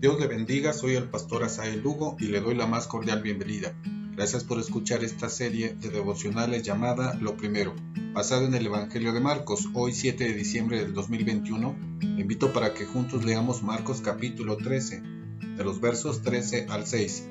Dios le bendiga, soy el pastor Asael Lugo y le doy la más cordial bienvenida. Gracias por escuchar esta serie de devocionales llamada Lo Primero, basado en el Evangelio de Marcos, hoy 7 de diciembre del 2021. Le invito para que juntos leamos Marcos capítulo 13, de los versos 13 al 6.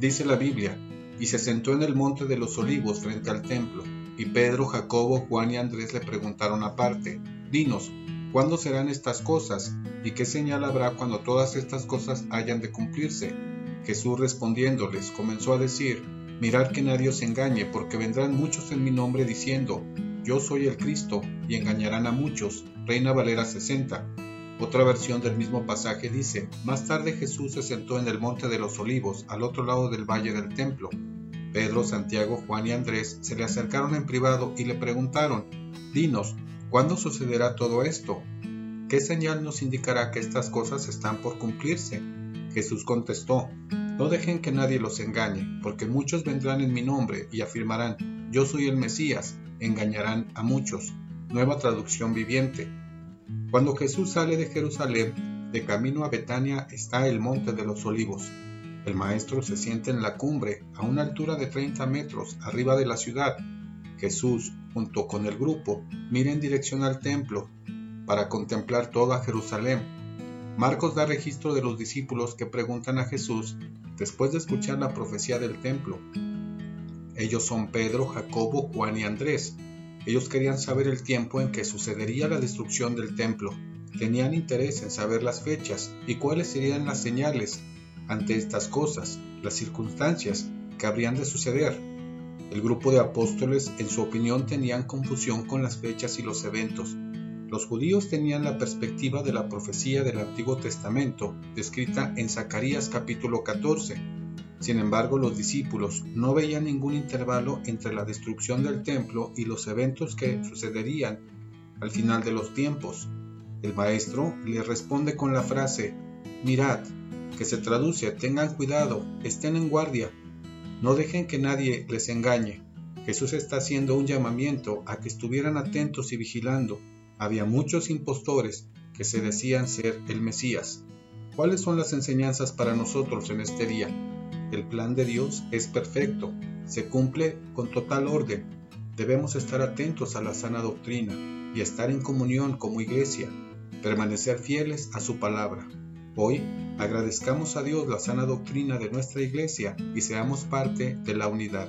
Dice la Biblia, y se sentó en el monte de los olivos frente al templo, y Pedro, Jacobo, Juan y Andrés le preguntaron aparte, Dinos, ¿Cuándo serán estas cosas? ¿Y qué señal habrá cuando todas estas cosas hayan de cumplirse? Jesús respondiéndoles comenzó a decir, Mirad que nadie os engañe, porque vendrán muchos en mi nombre diciendo, Yo soy el Cristo, y engañarán a muchos. Reina Valera 60. Otra versión del mismo pasaje dice, Más tarde Jesús se sentó en el monte de los olivos, al otro lado del valle del templo. Pedro, Santiago, Juan y Andrés se le acercaron en privado y le preguntaron, Dinos, ¿Cuándo sucederá todo esto? ¿Qué señal nos indicará que estas cosas están por cumplirse? Jesús contestó, No dejen que nadie los engañe, porque muchos vendrán en mi nombre y afirmarán, Yo soy el Mesías, engañarán a muchos. Nueva traducción viviente. Cuando Jesús sale de Jerusalén, de camino a Betania está el monte de los olivos. El maestro se siente en la cumbre, a una altura de 30 metros, arriba de la ciudad, Jesús, junto con el grupo, mira en dirección al templo para contemplar toda Jerusalén. Marcos da registro de los discípulos que preguntan a Jesús después de escuchar la profecía del templo. Ellos son Pedro, Jacobo, Juan y Andrés. Ellos querían saber el tiempo en que sucedería la destrucción del templo. Tenían interés en saber las fechas y cuáles serían las señales ante estas cosas, las circunstancias que habrían de suceder. El grupo de apóstoles, en su opinión, tenían confusión con las fechas y los eventos. Los judíos tenían la perspectiva de la profecía del Antiguo Testamento, descrita en Zacarías capítulo 14. Sin embargo, los discípulos no veían ningún intervalo entre la destrucción del templo y los eventos que sucederían al final de los tiempos. El maestro les responde con la frase, mirad, que se traduce, tengan cuidado, estén en guardia, no dejen que nadie les engañe. Jesús está haciendo un llamamiento a que estuvieran atentos y vigilando. Había muchos impostores que se decían ser el Mesías. ¿Cuáles son las enseñanzas para nosotros en este día? El plan de Dios es perfecto, se cumple con total orden. Debemos estar atentos a la sana doctrina y estar en comunión como iglesia, permanecer fieles a su palabra. Hoy agradezcamos a Dios la sana doctrina de nuestra iglesia y seamos parte de la unidad.